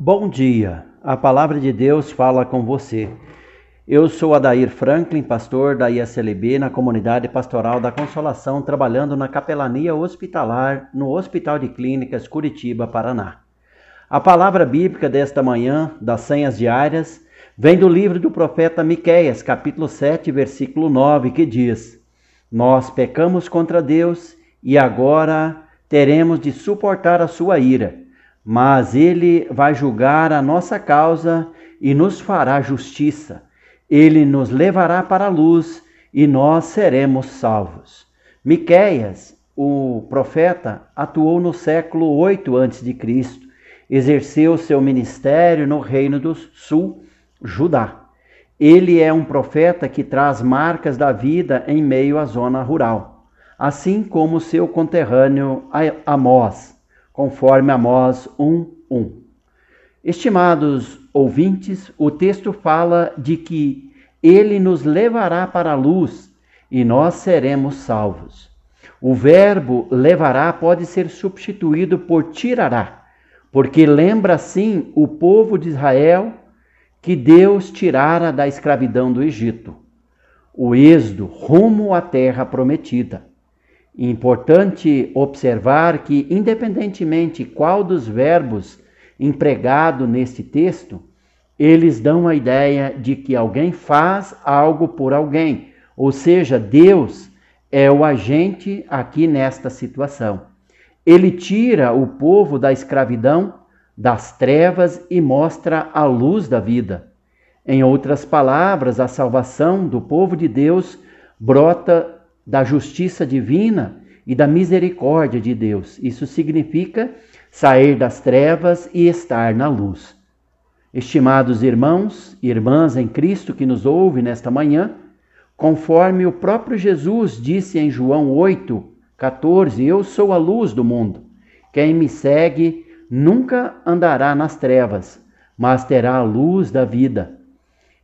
Bom dia, a palavra de Deus fala com você. Eu sou Adair Franklin, pastor da ISLB na comunidade pastoral da Consolação, trabalhando na capelania hospitalar no Hospital de Clínicas Curitiba, Paraná. A palavra bíblica desta manhã, das senhas diárias, vem do livro do profeta Miqueias, capítulo 7, versículo 9, que diz: Nós pecamos contra Deus e agora teremos de suportar a sua ira mas ele vai julgar a nossa causa e nos fará justiça. Ele nos levará para a luz e nós seremos salvos. Miqueias, o profeta, atuou no século 8 a.C. Exerceu seu ministério no reino do sul, Judá. Ele é um profeta que traz marcas da vida em meio à zona rural, assim como seu conterrâneo Amós conforme Amós 1:1. Estimados ouvintes, o texto fala de que ele nos levará para a luz e nós seremos salvos. O verbo levará pode ser substituído por tirará, porque lembra assim o povo de Israel que Deus tirara da escravidão do Egito, o êxodo rumo à terra prometida. Importante observar que, independentemente qual dos verbos empregado neste texto, eles dão a ideia de que alguém faz algo por alguém, ou seja, Deus é o agente aqui nesta situação. Ele tira o povo da escravidão, das trevas e mostra a luz da vida. Em outras palavras, a salvação do povo de Deus brota da justiça divina e da misericórdia de Deus. Isso significa sair das trevas e estar na luz. Estimados irmãos e irmãs em Cristo que nos ouve nesta manhã, conforme o próprio Jesus disse em João 8, 14: Eu sou a luz do mundo. Quem me segue nunca andará nas trevas, mas terá a luz da vida.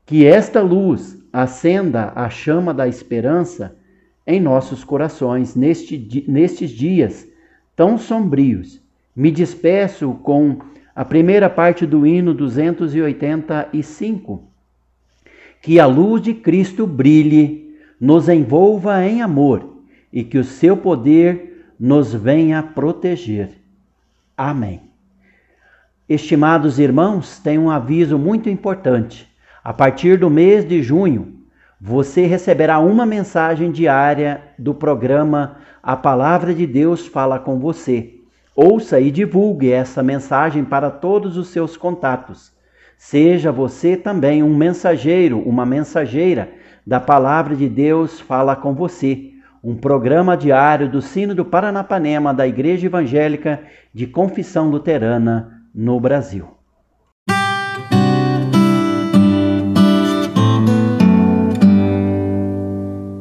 Que esta luz acenda a chama da esperança em nossos corações neste, nestes dias tão sombrios. Me despeço com a primeira parte do hino 285. Que a luz de Cristo brilhe, nos envolva em amor e que o seu poder nos venha proteger. Amém. Estimados irmãos, tem um aviso muito importante. A partir do mês de junho, você receberá uma mensagem diária do programa A Palavra de Deus Fala com Você. Ouça e divulgue essa mensagem para todos os seus contatos. Seja você também um mensageiro, uma mensageira da Palavra de Deus Fala com Você, um programa diário do Sino do Paranapanema da Igreja Evangélica de Confissão Luterana no Brasil.